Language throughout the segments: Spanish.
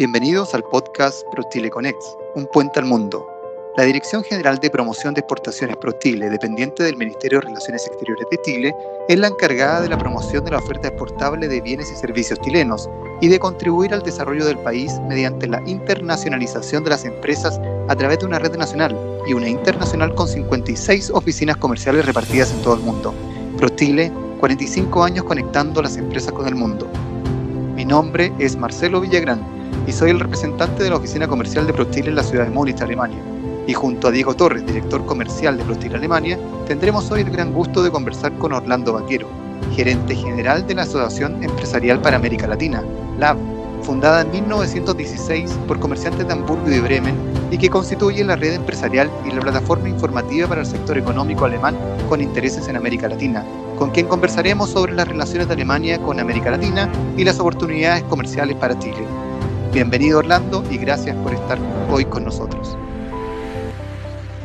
Bienvenidos al podcast ProChile Connect, un puente al mundo. La Dirección General de Promoción de Exportaciones ProChile, dependiente del Ministerio de Relaciones Exteriores de Chile, es la encargada de la promoción de la oferta exportable de bienes y servicios chilenos y de contribuir al desarrollo del país mediante la internacionalización de las empresas a través de una red nacional y una internacional con 56 oficinas comerciales repartidas en todo el mundo. ProChile, 45 años conectando las empresas con el mundo. Mi nombre es Marcelo Villagrán y soy el representante de la oficina comercial de ProSteel en la ciudad de Múnich, Alemania. Y junto a Diego Torres, director comercial de ProSteel Alemania, tendremos hoy el gran gusto de conversar con Orlando Vaquero, gerente general de la Asociación Empresarial para América Latina, LAB, fundada en 1916 por comerciantes de Hamburgo y Bremen y que constituye la red empresarial y la plataforma informativa para el sector económico alemán con intereses en América Latina, con quien conversaremos sobre las relaciones de Alemania con América Latina y las oportunidades comerciales para Chile. Bienvenido Orlando y gracias por estar hoy con nosotros.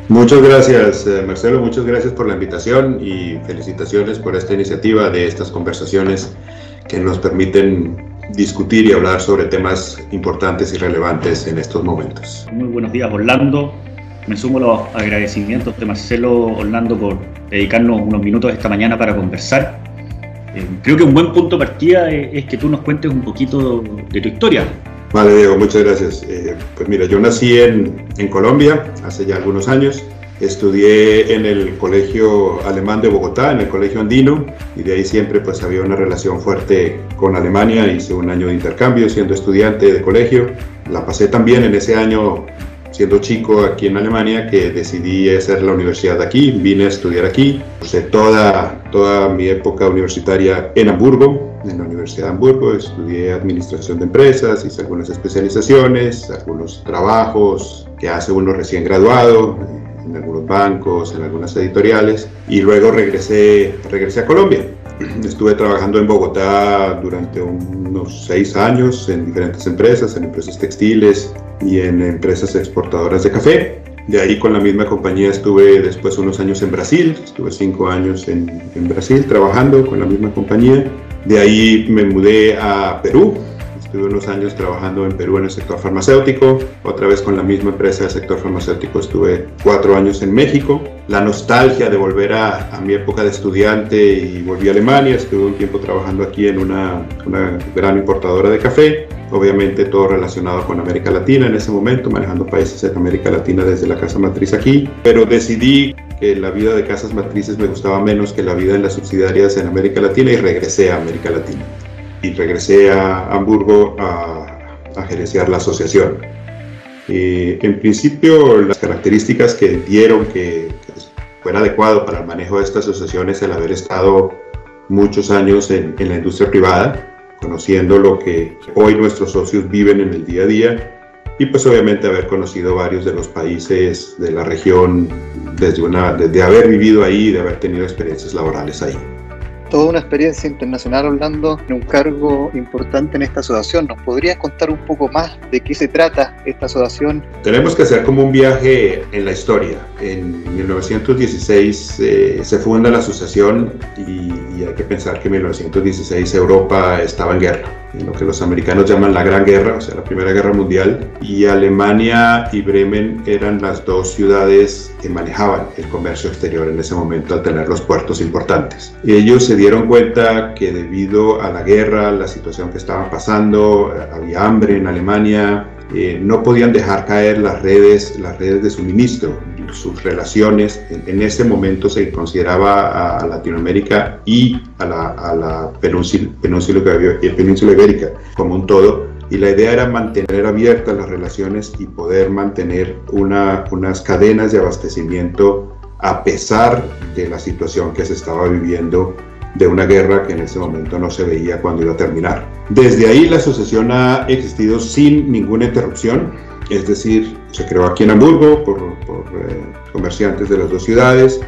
Muchas gracias eh, Marcelo, muchas gracias por la invitación y felicitaciones por esta iniciativa de estas conversaciones que nos permiten discutir y hablar sobre temas importantes y relevantes en estos momentos. Muy buenos días Orlando, me sumo a los agradecimientos de Marcelo Orlando por dedicarnos unos minutos esta mañana para conversar. Eh, creo que un buen punto de partida es que tú nos cuentes un poquito de tu historia, Vale, Diego, muchas gracias. Eh, pues mira, yo nací en, en, Colombia hace ya algunos años. Estudié en el Colegio Alemán de Bogotá, en el Colegio Andino, y de ahí siempre pues había una relación fuerte con Alemania. Hice un año de intercambio siendo estudiante de colegio. La pasé también en ese año siendo chico aquí en Alemania que decidí hacer la universidad aquí, vine a estudiar aquí, usé toda, toda mi época universitaria en Hamburgo, en la Universidad de Hamburgo, estudié administración de empresas, hice algunas especializaciones, algunos trabajos que hace uno recién graduado, en algunos bancos, en algunas editoriales, y luego regresé, regresé a Colombia. Estuve trabajando en Bogotá durante unos seis años en diferentes empresas, en empresas textiles y en empresas exportadoras de café. De ahí con la misma compañía estuve después unos años en Brasil, estuve cinco años en, en Brasil trabajando con la misma compañía. De ahí me mudé a Perú, Estuve unos años trabajando en Perú en el sector farmacéutico, otra vez con la misma empresa del sector farmacéutico estuve cuatro años en México. La nostalgia de volver a, a mi época de estudiante y volví a Alemania, estuve un tiempo trabajando aquí en una, una gran importadora de café, obviamente todo relacionado con América Latina en ese momento, manejando países de América Latina desde la casa matriz aquí, pero decidí que la vida de casas matrices me gustaba menos que la vida en las subsidiarias en América Latina y regresé a América Latina y regresé a Hamburgo a, gerenciar la asociación. en principio, las características que dieron que, fuera adecuado para el manejo de esta asociación es el haber estado muchos años en, en, la industria privada, conociendo lo que hoy nuestros socios viven en el día a día y pues obviamente haber conocido varios de los países de la región desde, una, desde haber vivido ahí y de haber tenido experiencias laborales ahí toda una experiencia internacional, Orlando, en un cargo importante en esta asociación. ¿Nos podrías contar un poco más de qué se trata esta asociación? Tenemos que hacer como un viaje en la historia. En 1916 eh, se funda la asociación y, y hay que pensar que en 1916 Europa estaba en guerra, lo que los americanos llaman la Gran Guerra, o sea, la Primera Guerra Mundial, y Alemania y Bremen eran las dos ciudades que manejaban el comercio exterior en ese momento al tener los puertos importantes. Ellos se dieron cuenta que debido a la guerra, la situación que estaban pasando, había hambre en Alemania, eh, no podían dejar caer las redes, las redes de suministro, sus relaciones. En, ese momento se consideraba a Latinoamérica y a la, península, península, península ibérica como un todo. Y la idea era mantener abiertas las relaciones y poder mantener una, unas cadenas de abastecimiento a pesar de la situación que se estaba viviendo de una guerra que en ese momento no se veía cuando iba a terminar. Desde ahí la asociación ha existido sin ninguna interrupción, es decir, se creó aquí en Hamburgo por, eh, comerciantes de las dos ciudades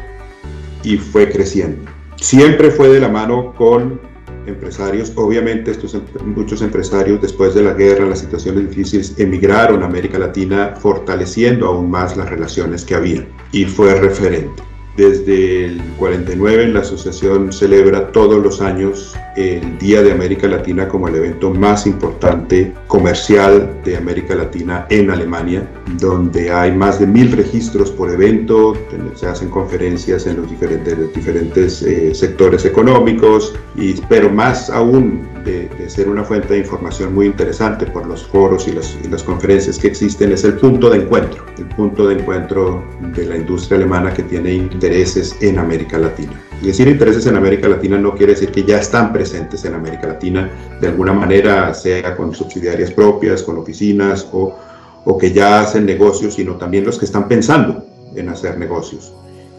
y fue creciendo. Siempre fue de la mano con empresarios, obviamente estos em, muchos empresarios después de la guerra, las situaciones difíciles, emigraron a América Latina fortaleciendo aún más las relaciones que había y fue referente. Desde el 49 la asociación celebra todos los años el Día de América Latina como el evento más importante comercial de América Latina en Alemania, donde hay más de mil registros por evento, se hacen conferencias en los diferentes, diferentes eh, sectores económicos, y, pero más aún de, ser una fuente de información muy interesante por los foros y las, y las conferencias que existen, es el punto de encuentro, el punto de encuentro de la industria alemana que tiene intereses en América Latina. Y decir intereses en América Latina no quiere decir que ya están presentes en América Latina de alguna manera, sea con subsidiarias propias, con oficinas o, o que ya hacen negocios, sino también los que están pensando en hacer negocios.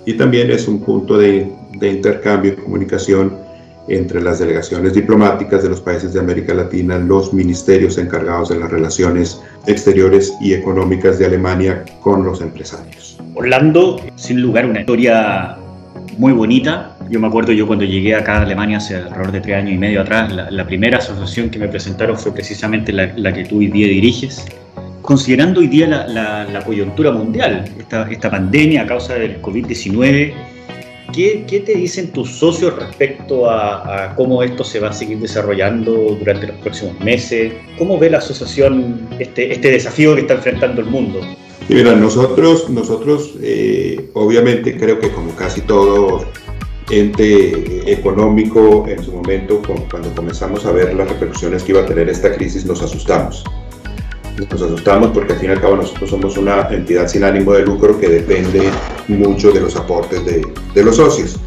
Y también es un punto de, de intercambio y comunicación entre las delegaciones diplomáticas de los países de América Latina, los ministerios encargados de las relaciones exteriores y económicas de Alemania con los empresarios. Orlando, sin lugar una historia muy bonita. Yo me acuerdo yo cuando llegué acá a Alemania hace alrededor de tres años y medio atrás, la, primera asociación que me presentaron fue precisamente la, que tú hoy día diriges. Considerando hoy día la, coyuntura mundial, esta, esta, pandemia a causa del COVID-19, ¿qué, ¿qué, te dicen tus socios respecto a, a, cómo esto se va a seguir desarrollando durante los próximos meses? ¿Cómo ve la asociación este, este desafío que está enfrentando el mundo? mira, nosotros, nosotros eh, obviamente creo que como casi todo ente económico en su momento, cuando comenzamos a ver las repercusiones que iba a tener esta crisis, nos asustamos. Nos asustamos porque al fin y al cabo nosotros somos una entidad sin ánimo de lucro que depende mucho de los aportes de, de los socios.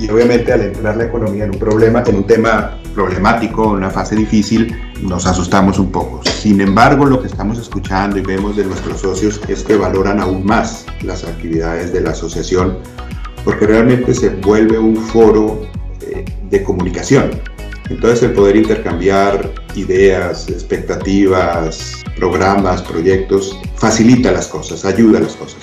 Y obviamente al entrar la economía en un problema, en un tema problemático, en una fase difícil, nos asustamos un poco. Sin embargo, lo que estamos escuchando y vemos de nuestros socios es que valoran aún más las actividades de la asociación porque realmente se vuelve un foro eh, de comunicación. Entonces el poder intercambiar ideas, expectativas, programas, proyectos, facilita las cosas, ayuda a las cosas.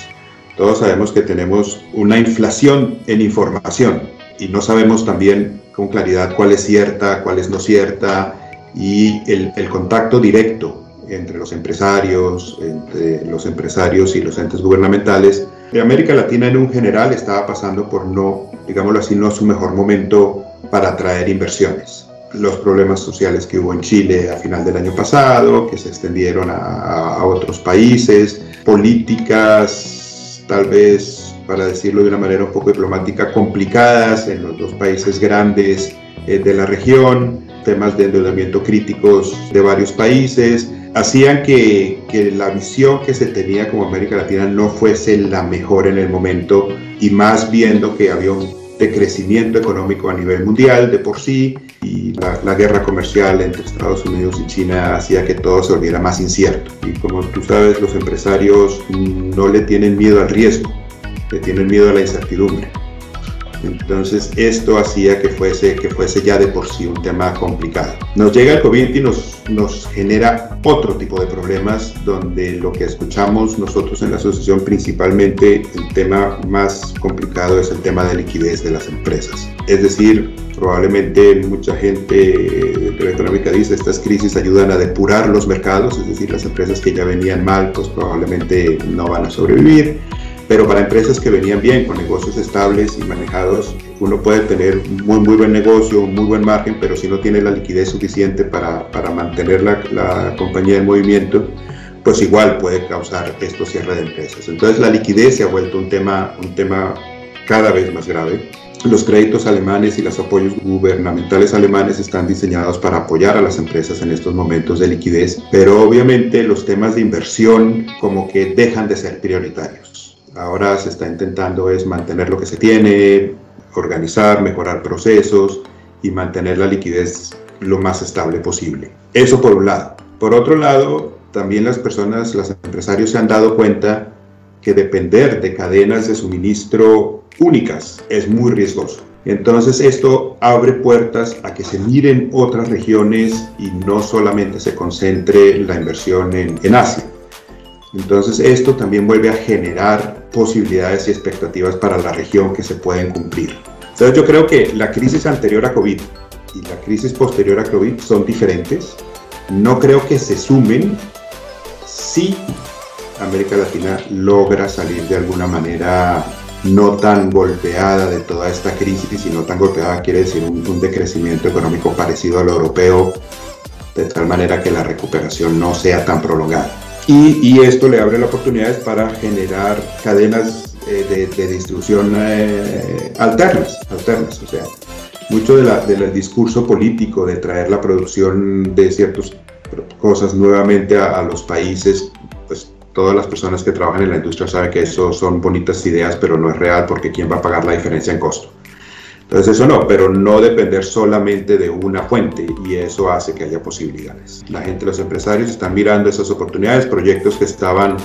Todos sabemos que tenemos una inflación en información y no sabemos también con claridad cuál es cierta, cuál es no cierta, y el, el contacto directo entre los empresarios, entre los empresarios y los entes gubernamentales. América Latina en un general estaba pasando por no, digámoslo así, no su mejor momento para atraer inversiones. Los problemas sociales que hubo en Chile a final del año pasado, que se extendieron a, otros países, políticas tal vez, para decirlo de una manera un poco diplomática, complicadas en los dos países grandes eh, de la región, temas de endeudamiento críticos de varios países, hacían que, que, la visión que se tenía como América Latina no fuese la mejor en el momento y más viendo que había un decrecimiento económico a nivel mundial de por sí y la, guerra comercial entre Estados Unidos y China hacía que todo se volviera más incierto. Y como tú sabes, los empresarios no le tienen miedo al riesgo, le tienen miedo a la incertidumbre. Entonces esto hacía que fuese, que fuese ya de por sí un tema complicado. Nos llega el COVID y nos, nos genera otro tipo de problemas donde lo que escuchamos nosotros en la asociación principalmente el tema más complicado es el tema de liquidez de las empresas. Es decir, probablemente mucha gente de la económica dice estas crisis ayudan a depurar los mercados, es decir, las empresas que ya venían mal pues probablemente no van a sobrevivir pero para empresas que venían bien, con negocios estables y manejados, uno puede tener muy, muy buen negocio, muy buen margen, pero si no tiene la liquidez suficiente para, para mantener la, la, compañía en movimiento, pues igual puede causar esto cierre de empresas. Entonces la liquidez se ha vuelto un tema, un tema cada vez más grave. Los créditos alemanes y los apoyos gubernamentales alemanes están diseñados para apoyar a las empresas en estos momentos de liquidez, pero obviamente los temas de inversión como que dejan de ser prioritarios. Ahora se está intentando es mantener lo que se tiene, organizar, mejorar procesos y mantener la liquidez lo más estable posible. Eso por un lado. Por otro lado, también las personas, los empresarios se han dado cuenta que depender de cadenas de suministro únicas es muy riesgoso. Entonces esto abre puertas a que se miren otras regiones y no solamente se concentre la inversión en, en Asia. Entonces esto también vuelve a generar posibilidades y expectativas para la región que se pueden cumplir. Entonces yo creo que la crisis anterior a COVID y la crisis posterior a COVID son diferentes. No creo que se sumen si América Latina logra salir de alguna manera no tan golpeada de toda esta crisis y no tan golpeada quiere decir un, un decrecimiento económico parecido al europeo, de tal manera que la recuperación no sea tan prolongada. Y, y esto le abre las oportunidades para generar cadenas eh, de, distribución eh, alternas, alternas, o sea, mucho de la, del discurso político de traer la producción de ciertas cosas nuevamente a, a, los países, pues todas las personas que trabajan en la industria saben que eso son bonitas ideas, pero no es real porque ¿quién va a pagar la diferencia en costo? Entonces eso no, pero no depender solamente de una fuente y eso hace que haya posibilidades. La gente, los empresarios están mirando esas oportunidades, proyectos que estaban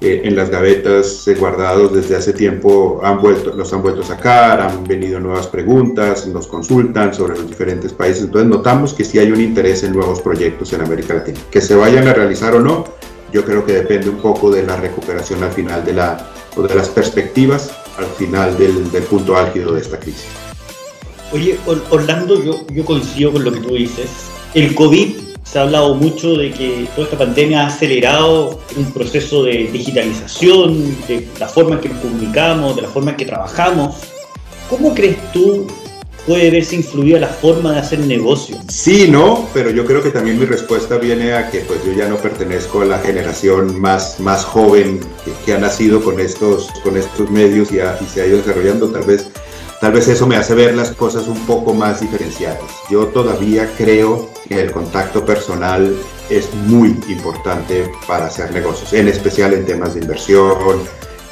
eh, en las gavetas eh, guardados desde hace tiempo han vuelto, los han vuelto a sacar, han venido nuevas preguntas, nos consultan sobre los diferentes países, entonces notamos que sí hay un interés en nuevos proyectos en América Latina. Que se vayan a realizar o no, yo creo que depende un poco de la recuperación al final de la, o de las perspectivas al final del, del punto álgido de esta crisis. Oye, Orlando, yo, yo coincido con lo que tú dices. El COVID, se ha hablado mucho de que toda esta pandemia ha acelerado un proceso de digitalización, de la forma en que nos comunicamos, de la forma en que trabajamos. ¿Cómo crees tú puede verse influida la forma de hacer negocio? Sí, no, pero yo creo que también mi respuesta viene a que pues yo ya no pertenezco a la generación más, más joven que, que ha nacido con estos, con estos medios y, y se ha ido desarrollando. Tal vez Tal vez eso me hace ver las cosas un poco más diferenciadas. Yo todavía creo que el contacto personal es muy importante para hacer negocios, en especial en temas de inversión,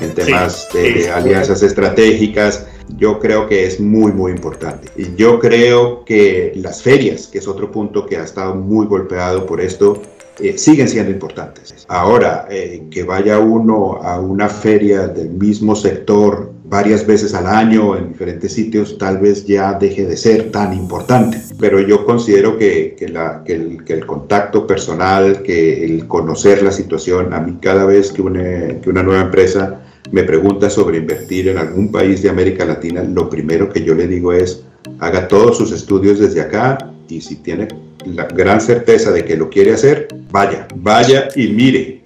en temas sí, de, de alianzas estratégicas. Yo creo que es muy, muy importante. Y yo creo que las ferias, que es otro punto que ha estado muy golpeado por esto, eh, siguen siendo importantes. Ahora, eh, que vaya uno a una feria del mismo sector varias veces al año en diferentes sitios tal vez ya deje de ser tan importante. Pero yo considero que, que, el, el, contacto personal, que el conocer la situación, a mí cada vez que una, que una nueva empresa me pregunta sobre invertir en algún país de América Latina, lo primero que yo le digo es, haga todos sus estudios desde acá y si tiene la gran certeza de que lo quiere hacer, vaya, vaya y mire.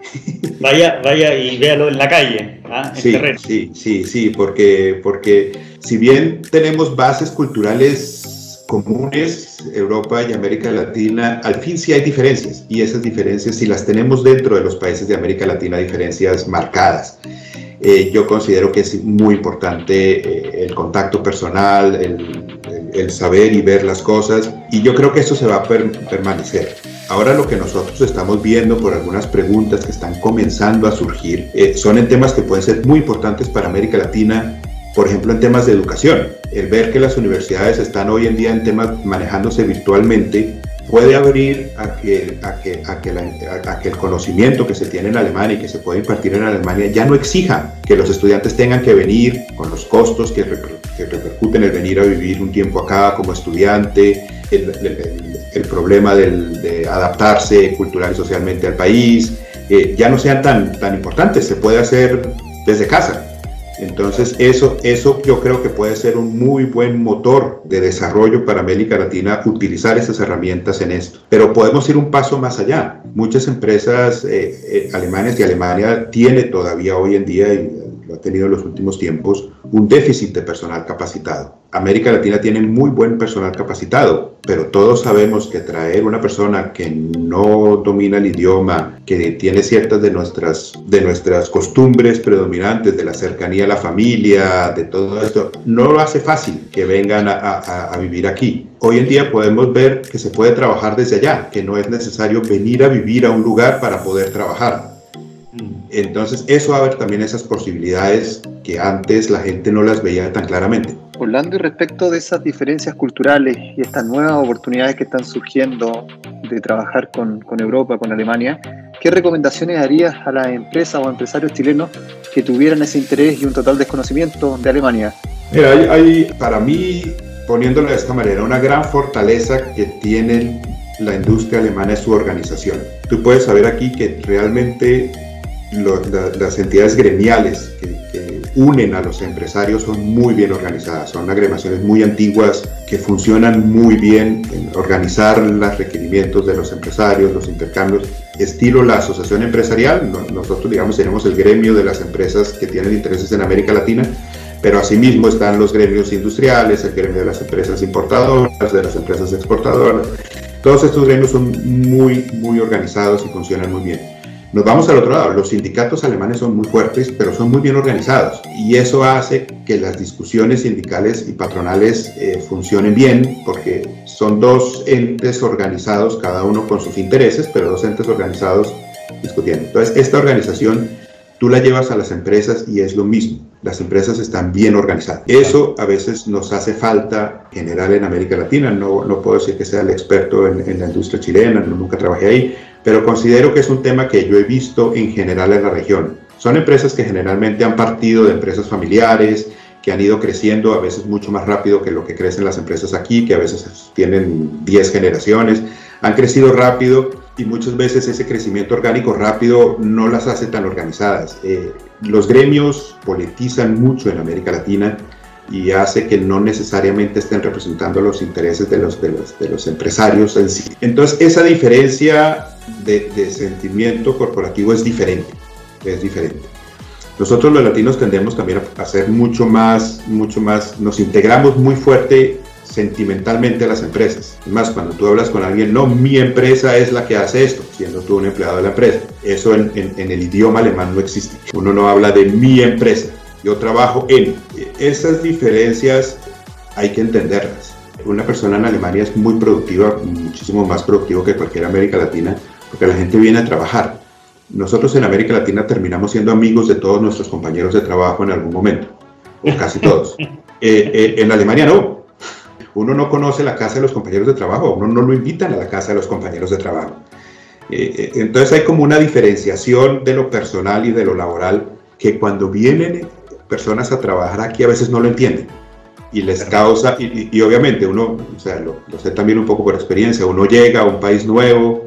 Vaya, vaya y véalo en la calle, ¿ah? en sí, terreno. Sí, sí, sí, porque, porque si bien tenemos bases culturales comunes, Europa y América Latina, al fin sí hay diferencias y esas diferencias, si las tenemos dentro de los países de América Latina, diferencias marcadas. Eh, yo considero que es muy importante eh, el contacto personal, el, el, el, saber y ver las cosas, y yo creo que eso se va a per permanecer. Ahora lo que nosotros estamos viendo por algunas preguntas que están comenzando a surgir eh, son en temas que pueden ser muy importantes para América Latina, por ejemplo en temas de educación. El ver que las universidades están hoy en día en temas manejándose virtualmente puede abrir a que, el conocimiento que se tiene en Alemania y que se puede impartir en Alemania ya no exija que los estudiantes tengan que venir con los costos que, reper, que repercuten el venir a vivir un tiempo acá como estudiante, problema del, de adaptarse cultural y socialmente al país, eh, ya no sean tan, tan importantes, se puede hacer desde casa. Entonces, eso, eso yo creo que puede ser un muy buen motor de desarrollo para América Latina, utilizar esas herramientas en esto. Pero podemos ir un paso más allá. Muchas empresas eh, eh, alemanas y Alemania tiene todavía hoy en día, y lo ha tenido en los últimos tiempos, un déficit de personal capacitado. América Latina tiene muy buen personal capacitado, pero todos sabemos que traer una persona que no domina el idioma, que tiene ciertas de nuestras, de nuestras costumbres predominantes, de la cercanía a la familia, de todo esto, no lo hace fácil que vengan a, a, a vivir aquí. Hoy en día podemos ver que se puede trabajar desde allá, que no es necesario venir a vivir a un lugar para poder trabajar. Entonces, eso abre también esas posibilidades que antes la gente no las veía tan claramente. Orlando, y respecto de esas diferencias culturales y estas nuevas oportunidades que están surgiendo de trabajar con, con Europa, con Alemania, ¿qué recomendaciones harías a las empresas o empresarios chilenos que tuvieran ese interés y un total desconocimiento de Alemania? Mira, hay, hay para mí, poniéndolo de esta manera, una gran fortaleza que tiene la industria alemana es su organización. Tú puedes saber aquí que realmente las entidades gremiales que, que, unen a los empresarios son muy bien organizadas, son agremaciones muy antiguas que funcionan muy bien en organizar los requerimientos de los empresarios, los intercambios, estilo la asociación empresarial, nosotros digamos tenemos el gremio de las empresas que tienen intereses en América Latina, pero asimismo están los gremios industriales, el gremio de las empresas importadoras, de las empresas exportadoras. Todos estos gremios son muy, muy organizados y funcionan muy bien. Nos vamos al otro lado. Los sindicatos alemanes son muy fuertes, pero son muy bien organizados. Y eso hace que las discusiones sindicales y patronales eh, funcionen bien, porque son dos entes organizados, cada uno con sus intereses, pero dos entes organizados discutiendo. Entonces, esta organización tú la llevas a las empresas y es lo mismo. Las empresas están bien organizadas. Eso a veces nos hace falta general en América Latina. No, no puedo decir que sea el experto en, en la industria chilena, nunca trabajé ahí, pero considero que es un tema que yo he visto en general en la región. Son empresas que generalmente han partido de empresas familiares, que han ido creciendo a veces mucho más rápido que lo que crecen las empresas aquí, que a veces tienen 10 generaciones, han crecido rápido y muchas veces ese crecimiento orgánico rápido no las hace tan organizadas. Eh, los gremios politizan mucho en América Latina y hace que no necesariamente estén representando los intereses de los, de los, de los empresarios en sí. Entonces, esa diferencia de, sentimiento corporativo es diferente, es diferente. Nosotros los latinos tendemos también a ser mucho más, mucho más, nos integramos muy fuerte sentimentalmente a las empresas. Es más, cuando tú hablas con alguien, no, mi empresa es la que hace esto, siendo tú un empleado de la empresa. Eso en el idioma alemán no existe. Uno no habla de mi empresa, yo trabajo en. Esas diferencias hay que entenderlas. Una persona en Alemania es muy productiva, muchísimo más productivo que cualquier América Latina, porque la gente viene a trabajar. Nosotros en América Latina terminamos siendo amigos de todos nuestros compañeros de trabajo en algún momento, o casi todos. eh, eh, en Alemania no. Uno no conoce la casa de los compañeros de trabajo, uno no lo invitan a la casa de los compañeros de trabajo. Eh, entonces hay como una diferenciación de lo personal y de lo laboral que cuando vienen personas a trabajar aquí a veces no lo entienden y les causa, y, y obviamente uno, o sea, lo, lo, sé también un poco por experiencia, uno llega a un país nuevo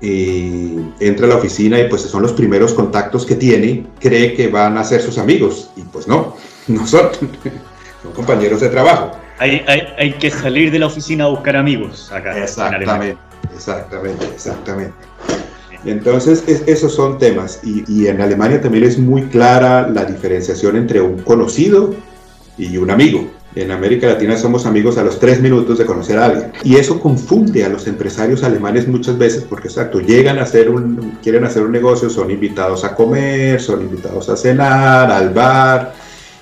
y entra a la oficina y pues son los primeros contactos que tiene, cree que van a ser sus amigos y pues no, no son, son compañeros de trabajo. Hay, hay, hay, que salir de la oficina a buscar amigos acá. Exactamente, exactamente, exactamente. Entonces, es, esos son temas. Y, y, en Alemania también es muy clara la diferenciación entre un conocido y un amigo. En América Latina somos amigos a los tres minutos de conocer a alguien. Y eso confunde a los empresarios alemanes muchas veces porque, exacto, llegan a hacer un, quieren hacer un negocio, son invitados a comer, son invitados a cenar, al bar,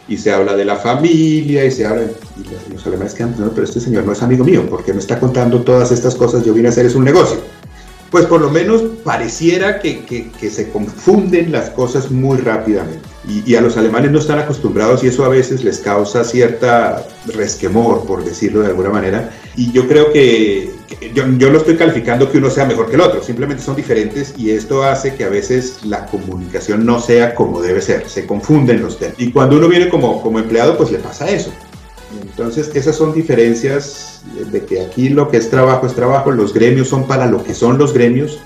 y se habla de la familia, y se habla... Y los, alemanes quedan, no, pero este señor no es amigo mío, porque me está contando todas estas cosas? Yo vine a hacer es un negocio pues por lo menos pareciera que, se confunden las cosas muy rápidamente. Y, a los alemanes no están acostumbrados y eso a veces les causa cierta resquemor, por decirlo de alguna manera. Y yo creo que, que yo, yo, no estoy calificando que uno sea mejor que el otro, simplemente son diferentes y esto hace que a veces la comunicación no sea como debe ser, se confunden los temas. Y cuando uno viene como, como empleado, pues le pasa eso. Entonces, esas son diferencias de que aquí lo que es trabajo es trabajo, los gremios son para lo que son los gremios.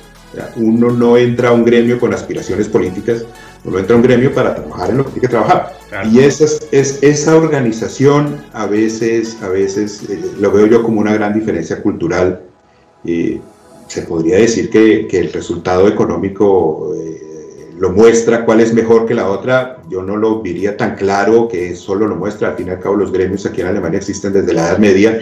Uno no entra a un gremio con aspiraciones políticas, uno entra a un gremio para trabajar en lo que tiene que trabajar. Claro. Y esa, es, esa organización a veces, a veces eh, lo veo yo como una gran diferencia cultural. Eh, se podría decir que, que el resultado económico eh, lo muestra cuál es mejor que la otra, yo no lo diría tan claro que solo lo muestra, al fin y al cabo los gremios aquí en Alemania existen desde la Edad Media,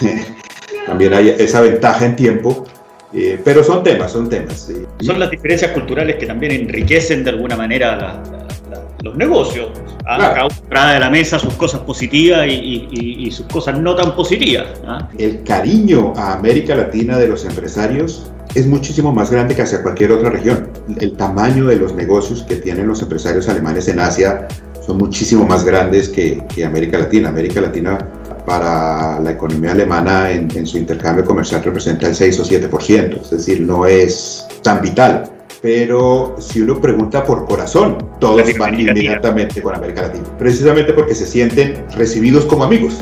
también hay esa ventaja en tiempo, eh, pero son temas, son temas. Son las diferencias culturales que también enriquecen de alguna manera la, la, la, los negocios. ¿ah? Claro. Cada uno trae de la mesa sus cosas positivas y, y, y sus cosas no tan positivas. ¿ah? El cariño a América Latina de los empresarios es muchísimo más grande que hacia cualquier otra región. El tamaño de los negocios que tienen los empresarios alemanes en Asia son muchísimo más grandes que, que América Latina. América Latina para la economía alemana en, en, su intercambio comercial representa el 6 o 7%, es decir, no es tan vital. Pero si uno pregunta por corazón, todos van inmediatamente con América Latina, precisamente porque se sienten recibidos como amigos.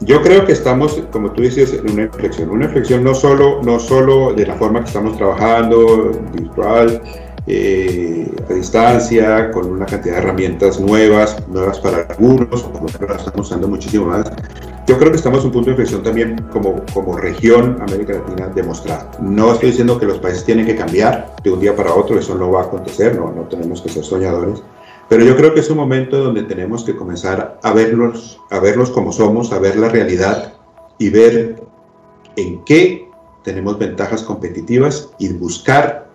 Yo creo que estamos, como tú dices, en una inflexión. Una inflexión no solo, no solo de la forma que estamos trabajando, virtual, eh, a distancia, con una cantidad de herramientas nuevas, nuevas para algunos, como las estamos usando muchísimo más. Yo creo que estamos en un punto de inflexión también como, como región América Latina demostrar. No estoy diciendo que los países tienen que cambiar de un día para otro, eso no va a acontecer, no, no tenemos que ser soñadores, Pero yo creo que es un momento donde tenemos que comenzar a verlos, a verlos como somos, a ver la realidad y ver en qué tenemos ventajas competitivas y buscar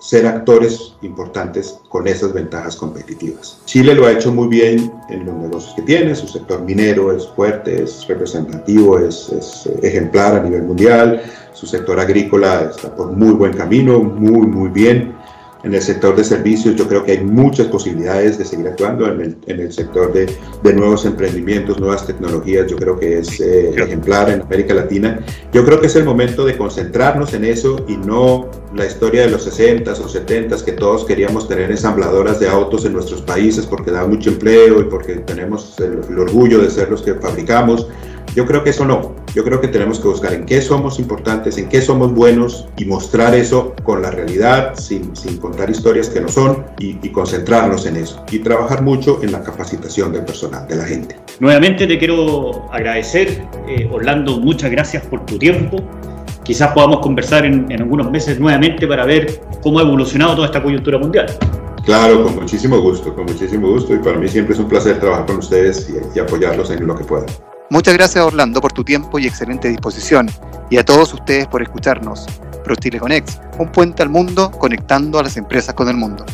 ser actores importantes con esas ventajas competitivas. Chile lo ha hecho muy bien en los negocios que tiene, su sector minero es fuerte, es representativo, es, es ejemplar a nivel mundial, su sector agrícola está por muy buen camino, muy, muy bien. En el sector de servicios yo creo que hay muchas posibilidades de seguir actuando. En el, en el sector de, de, nuevos emprendimientos, nuevas tecnologías, yo creo que es eh, ejemplar en América Latina. Yo creo que es el momento de concentrarnos en eso y no la historia de los 60s o 70s que todos queríamos tener ensambladoras de autos en nuestros países porque da mucho empleo y porque tenemos el, el orgullo de ser los que fabricamos. Yo creo que eso no. Yo creo que tenemos que buscar en qué somos importantes, en qué somos buenos y mostrar eso con la realidad, sin, sin contar historias que no son y, y, concentrarnos en eso. Y trabajar mucho en la capacitación del personal, de la gente. Nuevamente te quiero agradecer, eh, Orlando, muchas gracias por tu tiempo. Quizás podamos conversar en, en algunos meses nuevamente para ver cómo ha evolucionado toda esta coyuntura mundial. Claro, con muchísimo gusto, con muchísimo gusto y para mí siempre es un placer trabajar con ustedes y, y apoyarlos en lo que pueda. Muchas gracias Orlando por tu tiempo y excelente disposición y a todos ustedes por escucharnos. ProChile Connect, un puente al mundo conectando a las empresas con el mundo.